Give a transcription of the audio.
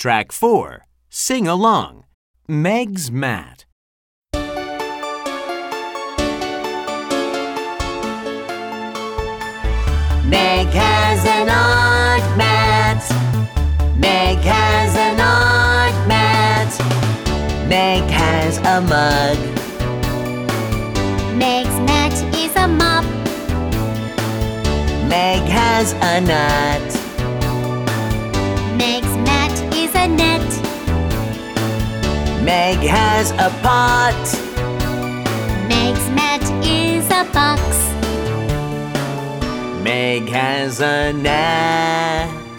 Track 4. Sing along. Meg's mat. Meg has an art mat. Meg has an art mat. Meg has a mug. Meg's mat is a mop. Meg has a nut. Meg's Meg has a pot. Meg's mat is a box. Meg has a net.